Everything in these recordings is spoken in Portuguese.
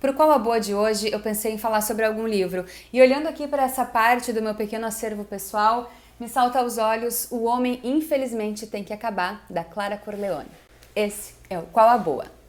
Pro Qual a Boa de hoje, eu pensei em falar sobre algum livro. E olhando aqui para essa parte do meu pequeno acervo pessoal, me salta aos olhos O Homem Infelizmente Tem que Acabar, da Clara Corleone. Esse é o Qual a Boa.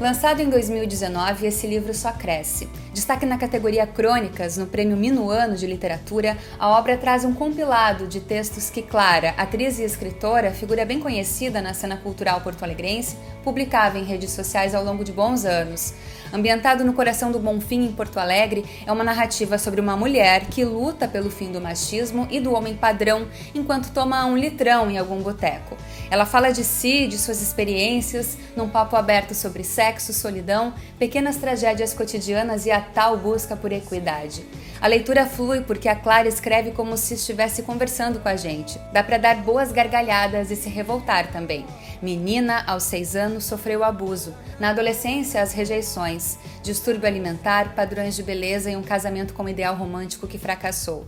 Lançado em 2019, esse livro só cresce. Destaque na categoria Crônicas, no Prêmio Minuano de Literatura, a obra traz um compilado de textos que Clara, atriz e escritora, figura bem conhecida na cena cultural porto-alegrense, publicava em redes sociais ao longo de bons anos. Ambientado no coração do Bonfim, em Porto Alegre, é uma narrativa sobre uma mulher que luta pelo fim do machismo e do homem padrão enquanto toma um litrão em algum boteco. Ela fala de si, de suas experiências, num papo aberto sobre sexo, solidão, pequenas tragédias cotidianas e a tal busca por equidade. A leitura flui porque a Clara escreve como se estivesse conversando com a gente. Dá para dar boas gargalhadas e se revoltar também. Menina, aos seis anos, sofreu abuso. Na adolescência, as rejeições, distúrbio alimentar, padrões de beleza e um casamento com ideal romântico que fracassou.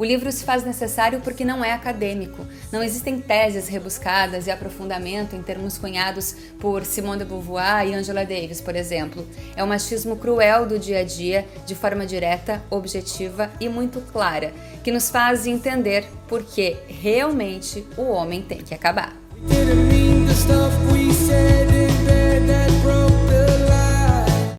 O livro se faz necessário porque não é acadêmico. Não existem teses rebuscadas e aprofundamento em termos cunhados por Simone de Beauvoir e Angela Davis, por exemplo. É o machismo cruel do dia a dia, de forma direta, objetiva e muito clara, que nos faz entender por que realmente o homem tem que acabar. Didn't mean the stuff we said